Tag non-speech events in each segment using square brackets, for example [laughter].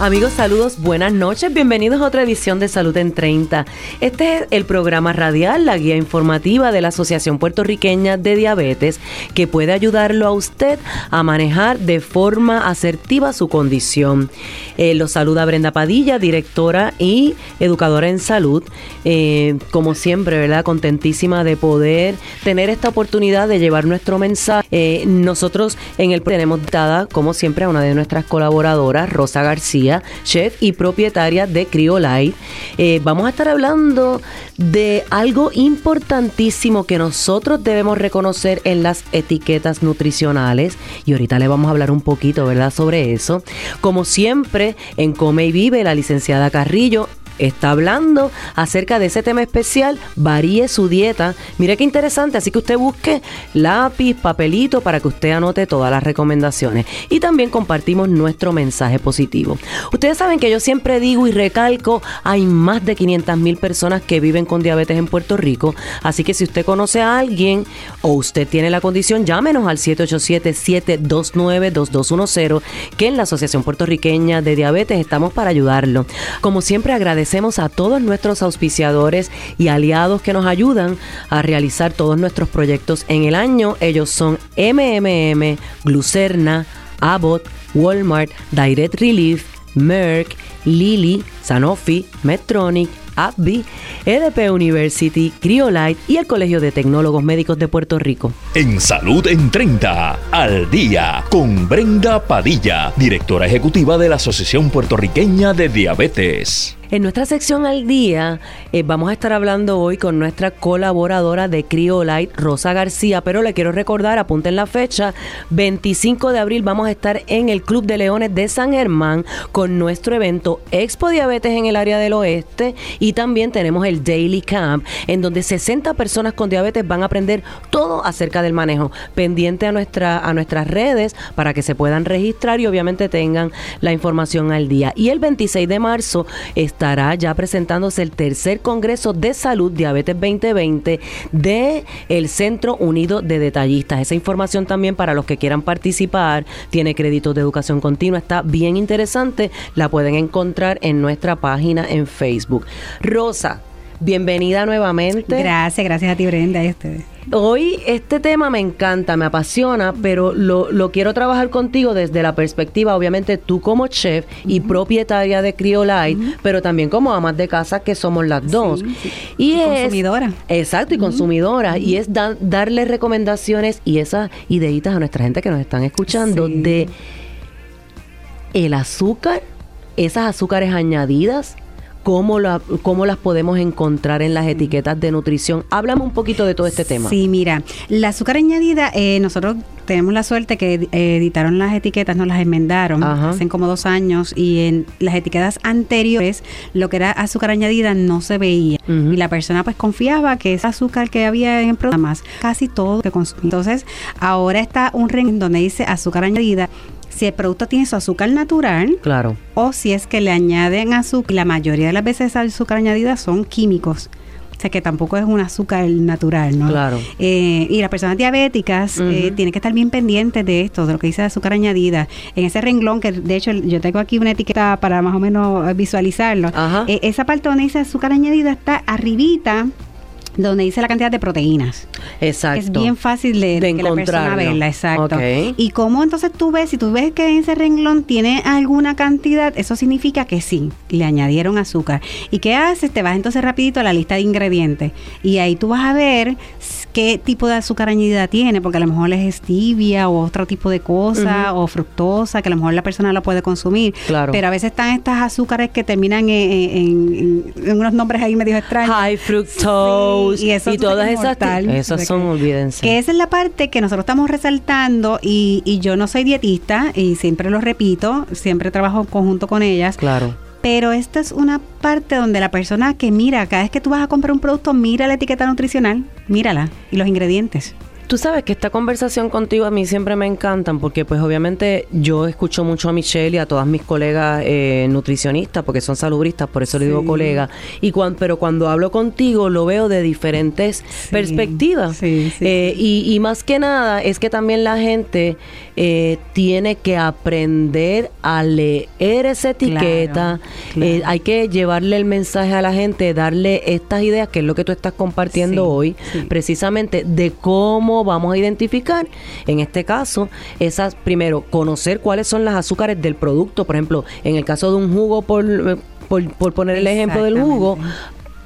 Amigos, saludos, buenas noches, bienvenidos a otra edición de Salud en 30. Este es el programa radial, la guía informativa de la Asociación Puertorriqueña de Diabetes, que puede ayudarlo a usted a manejar de forma asertiva su condición. Eh, lo saluda Brenda Padilla, directora y educadora en salud. Eh, como siempre, ¿verdad? Contentísima de poder tener esta oportunidad de llevar nuestro mensaje. Eh, nosotros en el tenemos dada, como siempre, a una de nuestras colaboradoras, Rosa García chef y propietaria de Criolite. Eh, vamos a estar hablando de algo importantísimo que nosotros debemos reconocer en las etiquetas nutricionales y ahorita le vamos a hablar un poquito, ¿verdad?, sobre eso. Como siempre, en Come y Vive, la licenciada Carrillo está hablando acerca de ese tema especial, varíe su dieta. Mire qué interesante, así que usted busque lápiz, papelito para que usted anote todas las recomendaciones. Y también compartimos nuestro mensaje positivo. Ustedes saben que yo siempre digo y recalco, hay más de 500 mil personas que viven con diabetes en Puerto Rico, así que si usted conoce a alguien o usted tiene la condición, llámenos al 787-729-2210, que en la Asociación Puertorriqueña de Diabetes estamos para ayudarlo. Como siempre agradecemos agradecemos a todos nuestros auspiciadores y aliados que nos ayudan a realizar todos nuestros proyectos en el año. Ellos son MMM, Glucerna, Abbott, Walmart, Direct Relief, Merck, Lilly, Sanofi, Medtronic, AbbVie, EDP University, Criolite y el Colegio de Tecnólogos Médicos de Puerto Rico. En Salud en 30, al día, con Brenda Padilla, directora ejecutiva de la Asociación Puertorriqueña de Diabetes. En nuestra sección al día eh, vamos a estar hablando hoy con nuestra colaboradora de Criolite, Rosa García, pero le quiero recordar, apunten la fecha, 25 de abril vamos a estar en el Club de Leones de San Germán con nuestro evento Expo Diabetes en el área del oeste y también tenemos el Daily Camp en donde 60 personas con diabetes van a aprender todo acerca del manejo. Pendiente a, nuestra, a nuestras redes para que se puedan registrar y obviamente tengan la información al día. Y el 26 de marzo estará ya presentándose el tercer Congreso de Salud Diabetes 2020 de el Centro Unido de Detallistas. Esa información también para los que quieran participar, tiene créditos de educación continua, está bien interesante, la pueden encontrar en nuestra página en Facebook. Rosa, bienvenida nuevamente. Gracias, gracias a ti Brenda. Este. Hoy este tema me encanta, me apasiona, pero lo, quiero trabajar contigo desde la perspectiva, obviamente, tú como chef y propietaria de Criolite, pero también como amas de casa, que somos las dos. Y, consumidora. Exacto, y consumidora. Y es darle recomendaciones y esas ideitas a nuestra gente que nos están escuchando de el azúcar, esas azúcares añadidas cómo, la, cómo las podemos encontrar en las etiquetas de nutrición. Háblame un poquito de todo este tema. Sí, mira, la azúcar añadida, eh, nosotros tenemos la suerte que editaron las etiquetas, nos las enmendaron hace como dos años y en las etiquetas anteriores lo que era azúcar añadida no se veía y la persona pues confiaba que ese azúcar que había en programas casi todo que consumía. Entonces ahora está un ring donde dice azúcar añadida si el producto tiene su azúcar natural, claro, o si es que le añaden azúcar, la mayoría de las veces azúcar añadida son químicos. O sea que tampoco es un azúcar natural, ¿no? Claro. Eh, y las personas diabéticas eh, tienen que estar bien pendientes de esto, de lo que dice azúcar añadida. En ese renglón, que de hecho yo tengo aquí una etiqueta para más o menos visualizarlo, eh, esa parte donde dice azúcar añadida está arribita donde dice la cantidad de proteínas. Exacto. Es bien fácil de, de que la persona verla, exacto. Y cómo entonces tú ves, si tú ves que ese renglón tiene alguna cantidad, eso significa que sí, le añadieron azúcar. ¿Y qué haces? Te vas entonces rapidito a la lista de ingredientes y ahí tú vas a ver qué tipo de azúcar añadida tiene, porque a lo mejor es stevia o otro tipo de cosa, o fructosa, que a lo mejor la persona la puede consumir. Claro. Pero a veces están estas azúcares que terminan en, unos nombres ahí medio extraños. High fructose y, todas esas, esas son, olvídense. Que esa es la parte que nosotros estamos resaltando y, y yo no soy dietista y siempre lo repito, siempre trabajo en conjunto con ellas. Claro. Pero esta es una parte donde la persona que mira, cada vez que tú vas a comprar un producto, mira la etiqueta nutricional, mírala y los ingredientes. Tú sabes que esta conversación contigo a mí siempre me encantan porque pues obviamente yo escucho mucho a Michelle y a todas mis colegas eh, nutricionistas porque son salubristas, por eso le digo colega. Y pero cuando hablo contigo lo veo de diferentes perspectivas. Eh, y, más que nada es que también la gente eh, tiene que aprender a leer esa etiqueta. hay que llevarle el mensaje a la gente, darle estas ideas que es lo que tú estás compartiendo hoy, precisamente de cómo vamos a identificar, en este caso, esas, primero, conocer cuáles son las azúcares del producto. Por ejemplo, en el caso de un jugo, por, eh, por, por poner el ejemplo del jugo,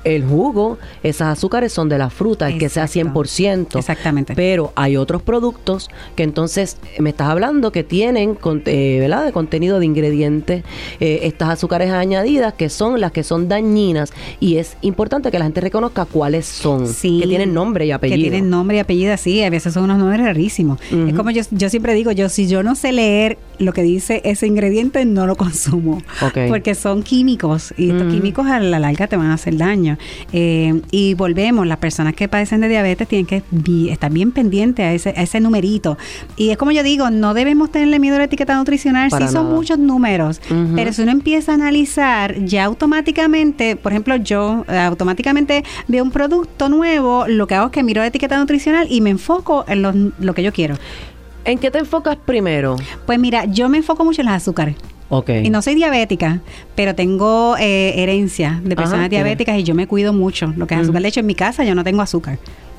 el jugo, esas azúcares son de la fruta, el que sea 100%. Exactamente. Pero hay otros productos que entonces me estás hablando que tienen, eh, ¿verdad?, de contenido de ingredientes, eh, estas azúcares añadidas que son las que son dañinas y es importante que la gente reconozca cuáles son, sí, que tienen nombre y apellido. Que tienen nombre y apellido, sí, a veces son unos nombres rarísimos. Es como yo, yo siempre digo, yo si yo no sé leer lo que dice ese ingrediente, no lo [laughs] consumo. Porque son químicos y estos químicos a la larga te van a hacer daño. Eh, y volvemos, las personas que padecen de diabetes tienen que estar bien pendientes a ese, a ese numerito. Y es como yo digo, no debemos tenerle miedo a la etiqueta nutricional, sí son muchos números, pero si uno empieza a analizar, ya automáticamente, por ejemplo, yo eh, automáticamente veo un producto nuevo, lo que hago es que miro la etiqueta nutricional y me enfoco en lo que yo quiero. ¿En qué te enfocas primero? Pues mira, yo me enfoco mucho en los azúcares. Y no soy diabética, pero tengo eh, herencia de personas diabéticas y yo me cuido mucho. Lo que es azúcar. De hecho, en mi casa yo no tengo azúcar.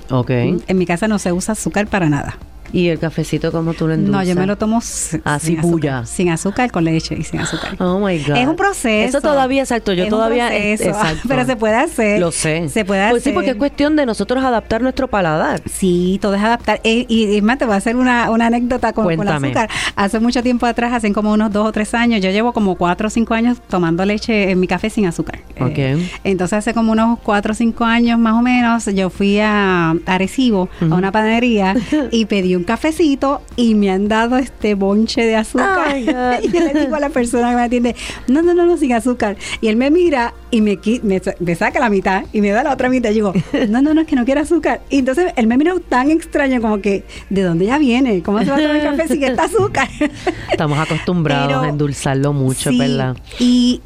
Ok. En mi casa no se usa azúcar para nada. ¿Y el cafecito como tú lo endulzas? No, yo me lo tomo así bulla. Sin azúcar, con leche y sin azúcar. Oh my God. Es un proceso. Eso todavía, exacto. Yo todavía. [laughs] exacto. Pero se puede hacer. Lo sé. Se puede pues sí, porque es cuestión de nosotros adaptar nuestro paladar. Sí, todo es adaptar. Eh, y, más, te voy a hacer una, anécdota con, con, el azúcar. Hace mucho tiempo atrás, hace como unos dos o tres años, yo llevo como cuatro o cinco años tomando leche en mi café sin azúcar. Ok. Eh, entonces, hace como unos cuatro o cinco años más o menos, yo fui a Arecibo, a una panadería, [laughs] y pedí un cafecito y me han dado este bonche de azúcar. [laughs] y yo le digo a la persona que me atiende, no, no, no, no, sin azúcar. Y él me mira y me, me, saca la mitad y me da la otra mitad. Y digo, no, no, no, es que no quiero azúcar. Y entonces él me miró tan extraño como que, ¿de dónde ya viene? ¿Cómo se va a tomar el [laughs] café sin esta azúcar? Estamos acostumbrados a endulzarlo mucho, ¿verdad? Y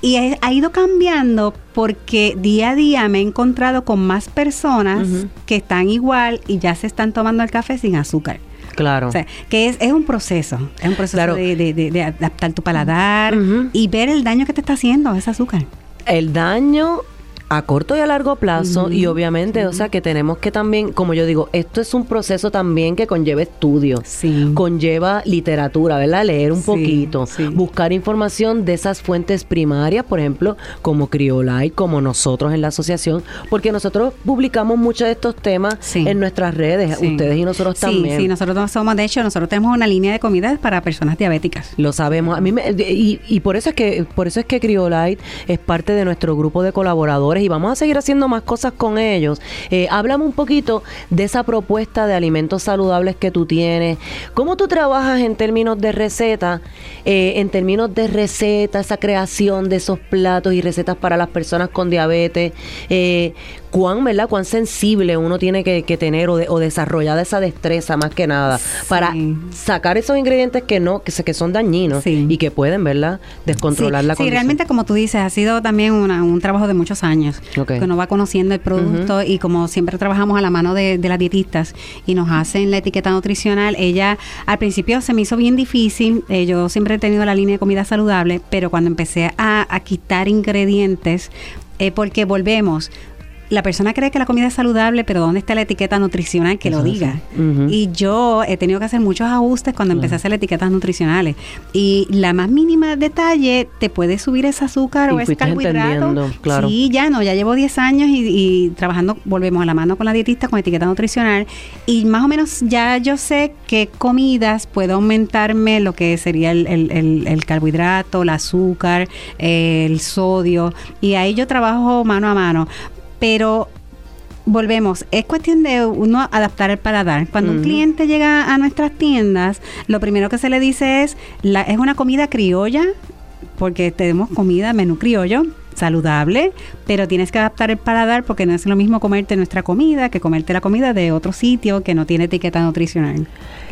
y ha ido cambiando porque día a día me he encontrado con más personas que están igual y ya se están tomando el café sin azúcar. Claro. O sea, que es, es un proceso, es un proceso de, de, adaptar tu paladar y ver el daño que te está haciendo ese azúcar. El daño a corto y a largo plazo y obviamente, o sea, que tenemos que también, como yo digo, esto es un proceso también que conlleva estudio, conlleva literatura, ¿verdad? Leer un poquito, buscar información de esas fuentes primarias, por ejemplo, como Criolite, como nosotros en la asociación, porque nosotros publicamos muchos de estos temas en nuestras redes, ustedes y nosotros también. Sí, nosotros somos, de hecho, nosotros tenemos una línea de comidas para personas diabéticas. Lo sabemos, a mí me, y, y por eso es que por eso es que Criolite es parte de nuestro grupo de colaboradores y vamos a seguir haciendo más cosas con ellos. Eh, háblame un poquito de esa propuesta de alimentos saludables que tú tienes. ¿Cómo tú trabajas en términos de receta? Eh, en términos de receta, esa creación de esos platos y recetas para las personas con diabetes. Eh, cuán, ¿verdad? Cuán sensible uno tiene que, tener o, de, o desarrollar esa destreza más que nada para sacar esos ingredientes que no, que, que son dañinos y que pueden, ¿verdad? Descontrolar la condición. Sí, realmente como tú dices, ha sido también un trabajo de muchos años. Que uno va conociendo el producto y como siempre trabajamos a la mano de, las dietistas y nos hacen la etiqueta nutricional, ella al principio se me hizo bien difícil, eh, yo siempre he tenido la línea de comida saludable, pero cuando empecé a, a quitar ingredientes, eh, porque volvemos, la persona cree que la comida es saludable, pero ¿dónde está la etiqueta nutricional que lo diga? Y yo he tenido que hacer muchos ajustes cuando empecé a hacer etiquetas nutricionales. Y la más mínima detalle te puede subir ese azúcar o ese carbohidrato. Claro. Sí, ya no, ya llevo 10 años y, trabajando, volvemos a la mano con la dietista con etiqueta nutricional. Y más o menos ya yo sé qué comidas puedo aumentarme lo que sería el, el carbohidrato, el azúcar, el sodio. Y ahí yo trabajo mano a mano pero volvemos, es cuestión de uno adaptar el paladar. Cuando un cliente llega a nuestras tiendas, lo primero que se le dice es, la, es una comida criolla, porque tenemos comida, menú criollo, saludable, pero tienes que adaptar el paladar porque no es lo mismo comerte nuestra comida que comerte la comida de otro sitio que no tiene etiqueta nutricional.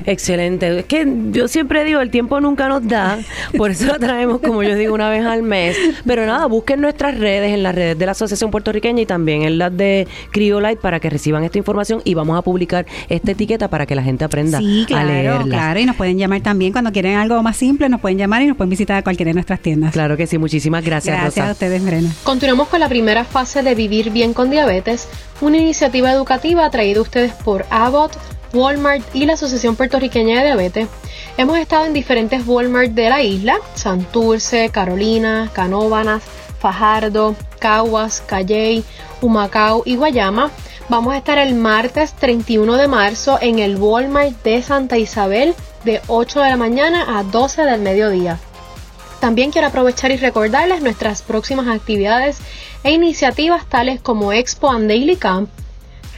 Excelente. Es que yo siempre digo, el tiempo nunca nos da, por eso lo traemos, como yo digo, una vez al mes. Pero nada, busquen nuestras redes, en las redes de la Asociación Puertorriqueña y también en las de Criolite para que reciban esta información y vamos a publicar esta etiqueta para que la gente aprenda a leerla. Claro, y nos pueden llamar también cuando quieren algo más simple, nos pueden llamar y nos pueden visitar a cualquiera de nuestras tiendas. Claro que sí, muchísimas gracias. Gracias a ustedes, Continuamos con la primera fase de Vivir Bien con Diabetes, una iniciativa educativa traída a ustedes por Abbott, Walmart y la Asociación Puertorriqueña de Diabetes. Hemos estado en diferentes Walmart de la isla, Santurce, Carolina, Canóbanas, Fajardo, Caguas, Calley, Humacao y Guayama. Vamos a estar el martes 31 de marzo en el Walmart de Santa Isabel de 8 de la mañana a 12 del mediodía. También quiero aprovechar y recordarles nuestras próximas actividades e iniciativas tales como Expo and Daily Camp,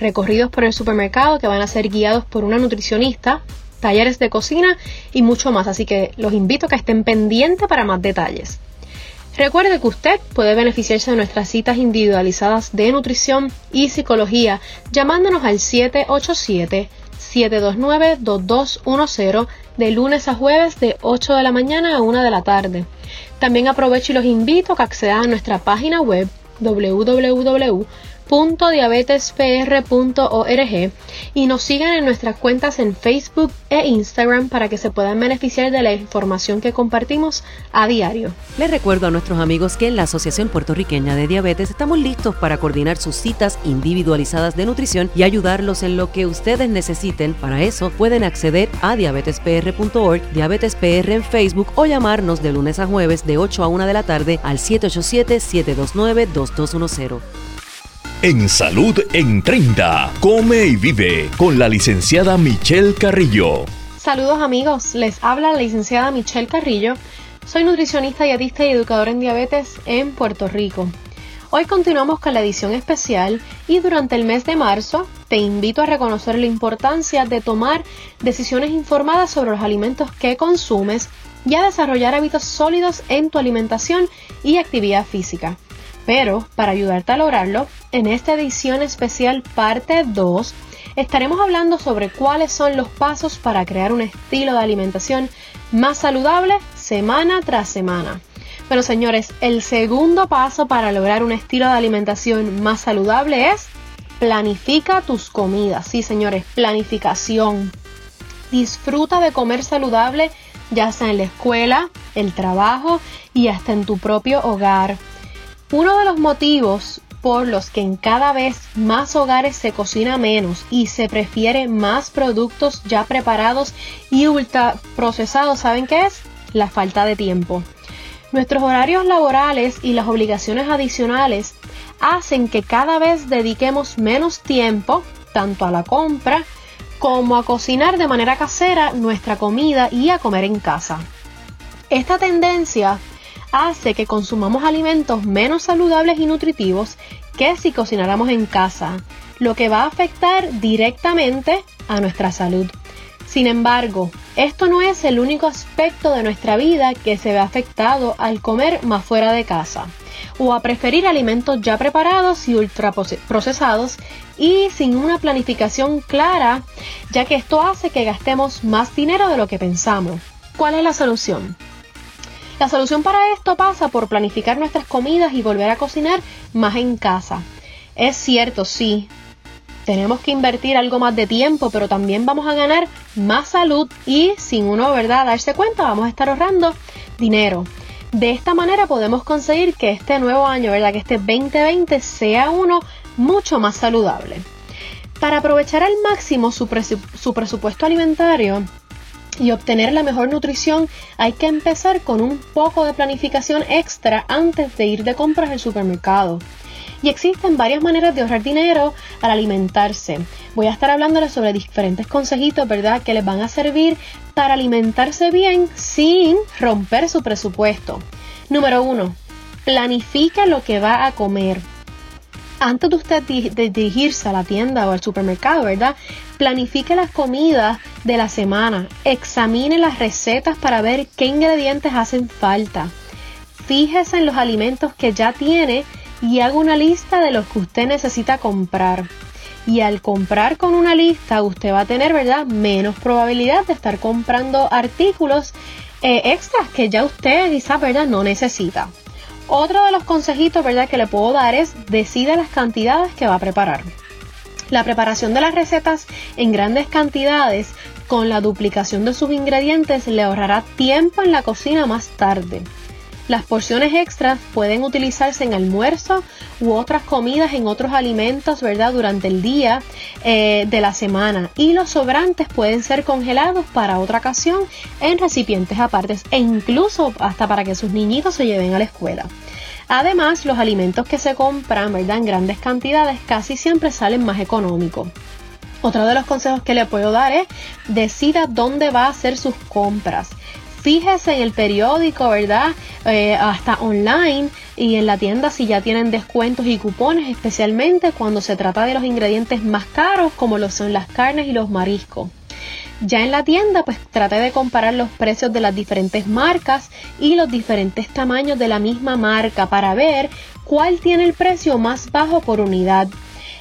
recorridos por el supermercado que van a ser guiados por una nutricionista, talleres de cocina y mucho más, así que los invito a que estén pendientes para más detalles. Recuerde que usted puede beneficiarse de nuestras citas individualizadas de nutrición y psicología llamándonos al 787-729-2210 de lunes a jueves de 8 de la mañana a 1 de la tarde. También aprovecho y los invito a que accedan a nuestra página web www www.diabetespr.org y nos sigan en nuestras cuentas en Facebook e Instagram para que se puedan beneficiar de la información que compartimos a diario. Les recuerdo a nuestros amigos que en la Asociación Puertorriqueña de Diabetes estamos listos para coordinar sus citas individualizadas de nutrición y ayudarlos en lo que ustedes necesiten. Para eso pueden acceder a diabetespr.org, diabetespr en Facebook o llamarnos de lunes a jueves de 8 a 1 de la tarde al 787 729 2210. En Salud en 30, come y vive con la licenciada Michelle Carrillo. Saludos amigos, les habla la licenciada Michelle Carrillo. Soy nutricionista, dietista y educadora en diabetes en Puerto Rico. Hoy continuamos con la edición especial y durante el mes de marzo te invito a reconocer la importancia de tomar decisiones informadas sobre los alimentos que consumes y a desarrollar hábitos sólidos en tu alimentación y actividad física. Pero para ayudarte a lograrlo, en esta edición especial parte 2 estaremos hablando sobre cuáles son los pasos para crear un estilo de alimentación más saludable semana tras semana. Bueno señores, el segundo paso para lograr un estilo de alimentación más saludable es planifica tus comidas. Sí señores, planificación. Disfruta de comer saludable ya sea en la escuela, el trabajo y hasta en tu propio hogar. Uno de los motivos por los que en cada vez más hogares se cocina menos y se prefiere más productos ya preparados y ultraprocesados, ¿saben qué es? La falta de tiempo. Nuestros horarios laborales y las obligaciones adicionales hacen que cada vez dediquemos menos tiempo tanto a la compra como a cocinar de manera casera nuestra comida y a comer en casa. Esta tendencia hace que consumamos alimentos menos saludables y nutritivos que si cocináramos en casa, lo que va a afectar directamente a nuestra salud. Sin embargo, esto no es el único aspecto de nuestra vida que se ve afectado al comer más fuera de casa o a preferir alimentos ya preparados y ultraprocesados y sin una planificación clara, ya que esto hace que gastemos más dinero de lo que pensamos. ¿Cuál es la solución? La solución para esto pasa por planificar nuestras comidas y volver a cocinar más en casa. Es cierto, sí, tenemos que invertir algo más de tiempo, pero también vamos a ganar más salud y sin uno, ¿verdad?, darse cuenta, vamos a estar ahorrando dinero. De esta manera podemos conseguir que este nuevo año, ¿verdad?, que este 2020 sea uno mucho más saludable. Para aprovechar al máximo su, su presupuesto alimentario, y obtener la mejor nutrición hay que empezar con un poco de planificación extra antes de ir de compras al supermercado. Y existen varias maneras de ahorrar dinero al alimentarse. Voy a estar hablándoles sobre diferentes consejitos, ¿verdad?, que les van a servir para alimentarse bien sin romper su presupuesto. Número uno, planifica lo que va a comer antes de usted dirigirse a la tienda o al supermercado, ¿verdad? Planifique las comidas de la semana, examine las recetas para ver qué ingredientes hacen falta. fíjese en los alimentos que ya tiene y haga una lista de los que usted necesita comprar. Y al comprar con una lista, usted va a tener, ¿verdad?, menos probabilidad de estar comprando artículos eh, extras que ya usted quizás, ¿verdad?, no necesita. Otro de los consejitos, ¿verdad?, que le puedo dar es decida las cantidades que va a preparar. La preparación de las recetas en grandes cantidades con la duplicación de sus ingredientes le ahorrará tiempo en la cocina más tarde. Las porciones extras pueden utilizarse en almuerzo u otras comidas en otros alimentos, ¿verdad? Durante el día eh, de la semana. Y los sobrantes pueden ser congelados para otra ocasión en recipientes apartes e incluso hasta para que sus niñitos se lleven a la escuela. Además, los alimentos que se compran, ¿verdad? En grandes cantidades casi siempre salen más económicos. Otro de los consejos que le puedo dar es decida dónde va a hacer sus compras fíjese en el periódico, ¿verdad? Eh, hasta online y en la tienda si ya tienen descuentos y cupones, especialmente cuando se trata de los ingredientes más caros como lo son las carnes y los mariscos. Ya en la tienda, pues trate de comparar los precios de las diferentes marcas y los diferentes tamaños de la misma marca para ver cuál tiene el precio más bajo por unidad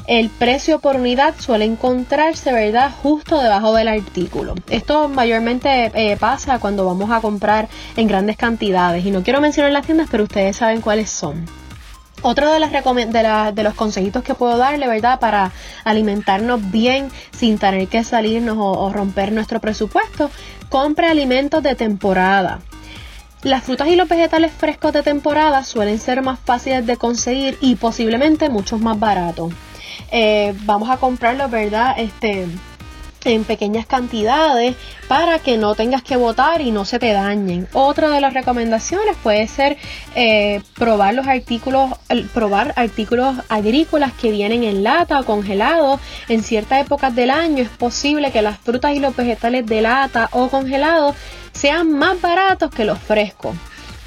el precio por unidad suele encontrarse, ¿verdad?, justo debajo del artículo. Esto mayormente eh, pasa cuando vamos a comprar en grandes cantidades y no quiero mencionar las tiendas, pero ustedes saben cuáles son. Otro de, las de, los consejitos que puedo darle, ¿verdad? Para alimentarnos bien sin tener que salirnos o romper nuestro presupuesto, compre alimentos de temporada. Las frutas y los vegetales frescos de temporada suelen ser más fáciles de conseguir y posiblemente muchos más baratos. Eh, vamos a comprarlo, ¿verdad? Este en pequeñas cantidades para que no tengas que botar y no se te dañen. Otra de las recomendaciones puede ser eh, probar los artículos, probar artículos agrícolas que vienen en lata o congelados. En ciertas épocas del año es posible que las frutas y los vegetales de lata o congelados sean más baratos que los frescos.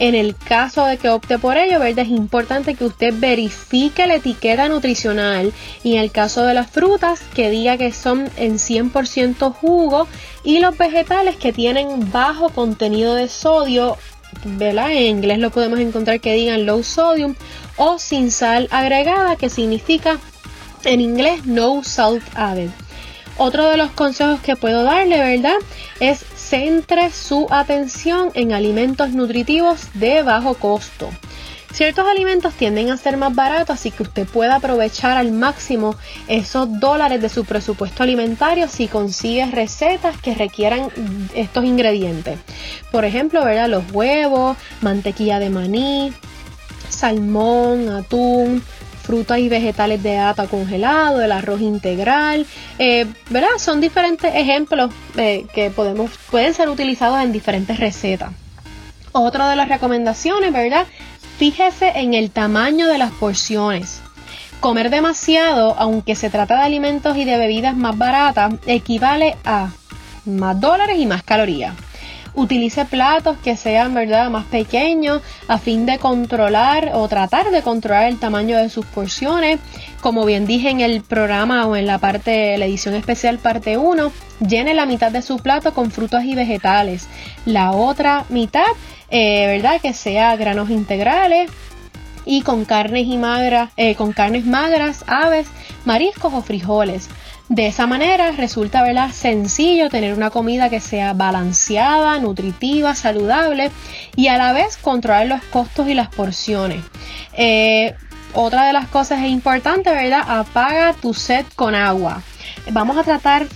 En el caso de que opte por ello, ¿verdad? Es importante que usted verifique la etiqueta nutricional y en el caso de las frutas que diga que son en 100% jugo y los vegetales que tienen bajo contenido de sodio, ¿verdad? En inglés lo podemos encontrar que digan low sodium o sin sal agregada, que significa en inglés no salt added. Otro de los consejos que puedo darle, ¿verdad? Es centre su atención en alimentos nutritivos de bajo costo. Ciertos alimentos tienden a ser más baratos, así que usted puede aprovechar al máximo esos dólares de su presupuesto alimentario si consigue recetas que requieran estos ingredientes. Por ejemplo, ¿verdad? los huevos, mantequilla de maní, salmón, atún, frutas y vegetales de ata congelado, el arroz integral, eh, ¿verdad? Son diferentes ejemplos eh, que podemos, pueden ser utilizados en diferentes recetas. Otra de las recomendaciones, ¿verdad? Fíjese en el tamaño de las porciones. Comer demasiado, aunque se trata de alimentos y de bebidas más baratas, equivale a más dólares y más calorías utilice platos que sean verdad más pequeños a fin de controlar o tratar de controlar el tamaño de sus porciones. Como bien dije en el programa o en la parte la edición especial parte 1 llene la mitad de su plato con frutas y vegetales. La otra mitad eh, verdad que sea granos integrales y con carnes y eh, con carnes magras, aves, mariscos o frijoles. De esa manera resulta ¿verdad? sencillo tener una comida que sea balanceada, nutritiva, saludable y a la vez controlar los costos y las porciones. Eh, otra de las cosas importantes, ¿verdad? Apaga tu sed con agua. Vamos a tratar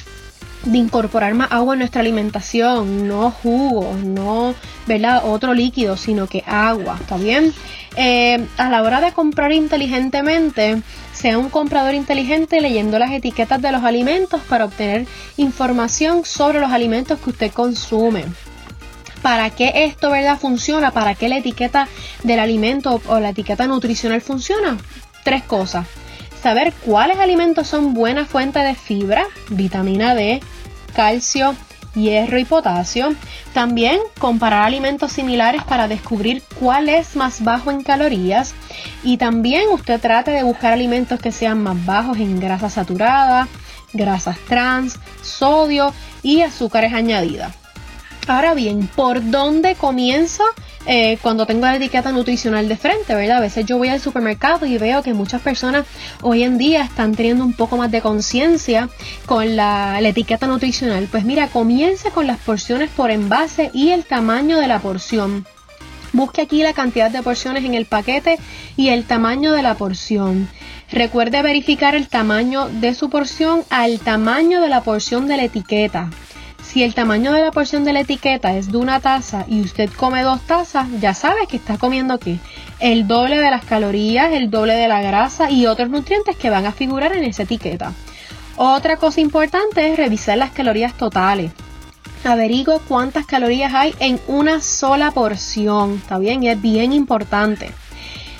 de incorporar más agua en nuestra alimentación, no jugo, no ¿verdad? otro líquido, sino que agua, ¿está bien? Eh, a la hora de comprar inteligentemente, sea un comprador inteligente leyendo las etiquetas de los alimentos para obtener información sobre los alimentos que usted consume. ¿Para qué esto verdad funciona? ¿Para qué la etiqueta del alimento o la etiqueta nutricional funciona? Tres cosas saber cuáles alimentos son buena fuente de fibra, vitamina D, calcio, hierro y potasio. También comparar alimentos similares para descubrir cuál es más bajo en calorías. Y también usted trate de buscar alimentos que sean más bajos en grasas saturadas, grasas trans, sodio y azúcares añadidas. Ahora bien, ¿por dónde comienzo eh, cuando tengo la etiqueta nutricional de frente, verdad? A veces yo voy al supermercado y veo que muchas personas hoy en día están teniendo un poco más de conciencia con la, la, etiqueta nutricional. Pues mira, comience con las porciones por envase y el tamaño de la porción. Busque aquí la cantidad de porciones en el paquete y el tamaño de la porción. Recuerde verificar el tamaño de su porción al tamaño de la porción de la etiqueta. Si el tamaño de la porción de la etiqueta es de una taza y usted come dos tazas, ya sabe que está comiendo aquí el doble de las calorías, el doble de la grasa y otros nutrientes que van a figurar en esa etiqueta. Otra cosa importante es revisar las calorías totales. Averigo cuántas calorías hay en una sola porción, ¿está bien? Y es bien importante.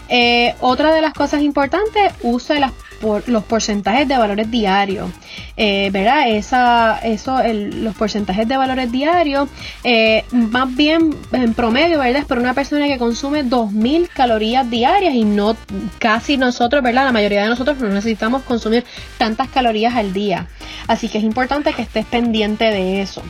Eh, otra de las cosas importantes, uso las por los porcentajes de valores diarios. Eh, ¿Verdad? Esa, eso, los porcentajes de valores diarios, eh, más bien en promedio, ¿verdad? Es para una persona que consume 2000 calorías diarias y no casi nosotros, ¿verdad? La mayoría de nosotros no necesitamos consumir tantas calorías al día. Así que es importante que estés pendiente de eso.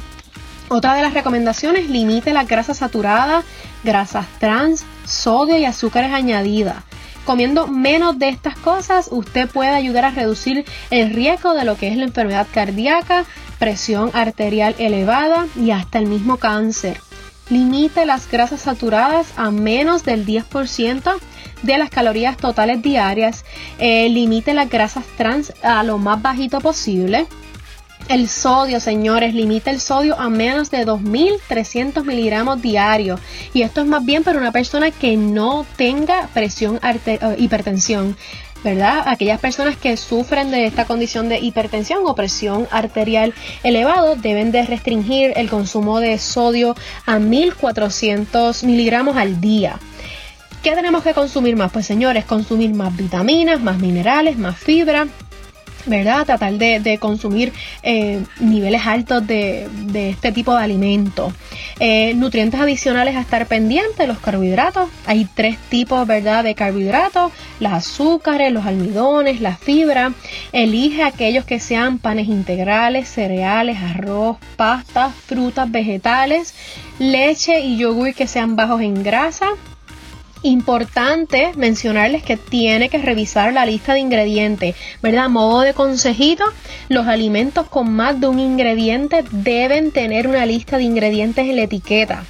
Otra de las recomendaciones, limite las grasas saturadas, grasas trans, sodio y azúcares añadidas. Comiendo menos de estas cosas, usted puede ayudar a reducir el riesgo de lo que es la enfermedad cardíaca, presión arterial elevada y hasta el mismo cáncer. Limite las grasas saturadas a menos del 10% de las calorías totales diarias. Eh, limite las grasas trans a lo más bajito posible. El sodio, señores, limita el sodio a menos de 2.300 miligramos diarios. Y esto es más bien para una persona que no tenga presión eh, hipertensión. ¿verdad? Aquellas personas que sufren de esta condición de hipertensión o presión arterial elevado deben de restringir el consumo de sodio a 1400 miligramos al día. ¿Qué tenemos que consumir más? Pues señores, consumir más vitaminas, más minerales, más fibra, ¿verdad? Tratar de, consumir eh, niveles altos de, este tipo de alimentos. Eh, nutrientes adicionales a estar pendientes, los carbohidratos. Hay tres tipos, ¿verdad? De carbohidratos, los azúcares, los almidones, la fibra. Elige aquellos que sean panes integrales, cereales, arroz, pastas, frutas, vegetales, leche y yogur que sean bajos en grasa Importante mencionarles que tiene que revisar la lista de ingredientes, ¿verdad? Modo de consejito, los alimentos con más de un ingrediente deben tener una lista de ingredientes en la etiqueta.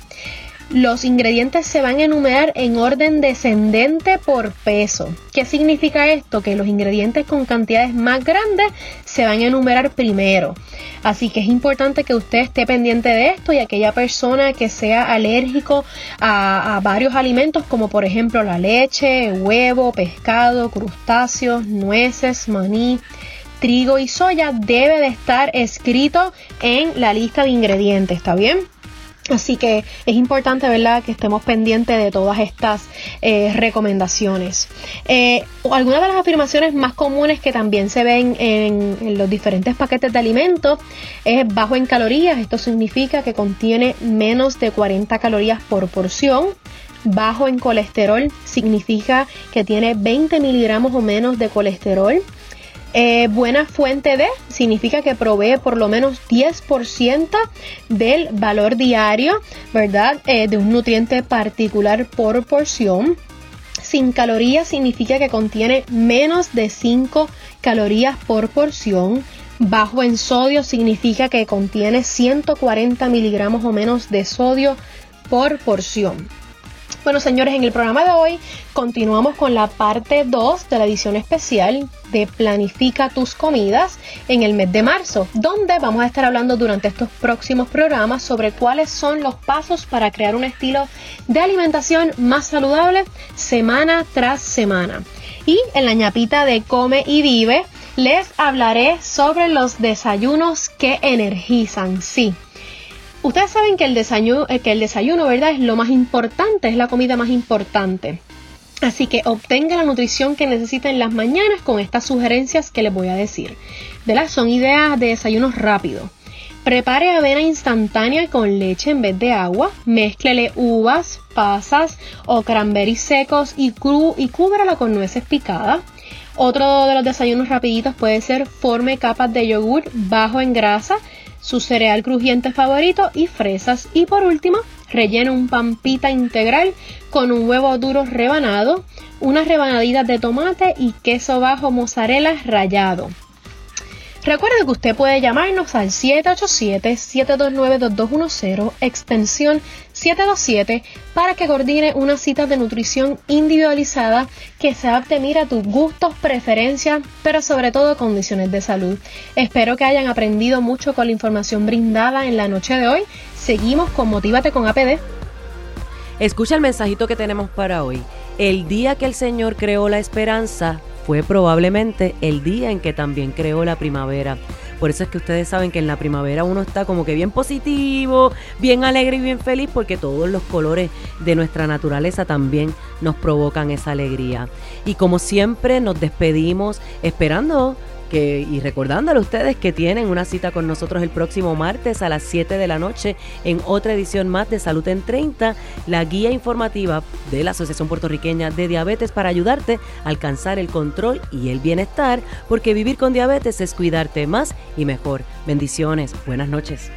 Los ingredientes se van a enumerar en orden descendente por peso. ¿Qué significa esto? Que los ingredientes con cantidades más grandes se van a enumerar primero. Así que es importante que usted esté pendiente de esto y aquella persona que sea alérgico a, varios alimentos como por ejemplo la leche, huevo, pescado, crustáceos, nueces, maní, trigo y soya debe de estar escrito en la lista de ingredientes, ¿está bien? Así que es importante, ¿verdad?, que estemos pendientes de todas estas eh, recomendaciones. Eh, algunas de las afirmaciones más comunes que también se ven en, los diferentes paquetes de alimentos es bajo en calorías. Esto significa que contiene menos de 40 calorías por porción. Bajo en colesterol significa que tiene 20 miligramos o menos de colesterol. Eh, buena fuente de significa que provee por lo menos 10% del valor diario, ¿verdad? Eh, de un nutriente particular por porción. Sin calorías significa que contiene menos de 5 calorías por porción. Bajo en sodio significa que contiene 140 miligramos o menos de sodio por porción. Bueno, señores, en el programa de hoy continuamos con la parte 2 de la edición especial de Planifica tus comidas en el mes de marzo, donde vamos a estar hablando durante estos próximos programas sobre cuáles son los pasos para crear un estilo de alimentación más saludable semana tras semana. Y en la ñapita de Come y Vive les hablaré sobre los desayunos que energizan. Sí, Ustedes saben que el desayuno, eh, que el desayuno, ¿verdad? Es lo más importante, es la comida más importante. Así que obtenga la nutrición que necesita en las mañanas con estas sugerencias que les voy a decir. ¿Verdad? Son ideas de desayunos rápidos. Prepare avena instantánea con leche en vez de agua. Mézclele uvas, pasas o cranberries secos y, cru y cúbrala con nueces picadas. Otro de los desayunos rapiditos puede ser forme capas de yogur bajo en grasa su cereal crujiente favorito y fresas. Y por último, rellena un pampita integral con un huevo duro rebanado, unas rebanaditas de tomate y queso bajo mozzarella rallado. Recuerde que usted puede llamarnos al 787-729-2210, extensión 727, para que coordine una cita de nutrición individualizada que se adapte a tus gustos, preferencias, pero sobre todo condiciones de salud. Espero que hayan aprendido mucho con la información brindada en la noche de hoy. Seguimos con Motívate con APD. Escucha el mensajito que tenemos para hoy. El día que el Señor creó la esperanza, fue probablemente el día en que también creó la primavera. Por eso es que ustedes saben que en la primavera uno está como que bien positivo, bien alegre y bien feliz porque todos los colores de nuestra naturaleza también nos provocan esa alegría. Y como siempre nos despedimos esperando y recordándole a ustedes que tienen una cita con nosotros el próximo martes a las 7 de la noche en otra edición más de Salud en 30, la guía informativa de la Asociación Puertorriqueña de Diabetes para ayudarte a alcanzar el control y el bienestar, porque vivir con diabetes es cuidarte más y mejor. Bendiciones, buenas noches.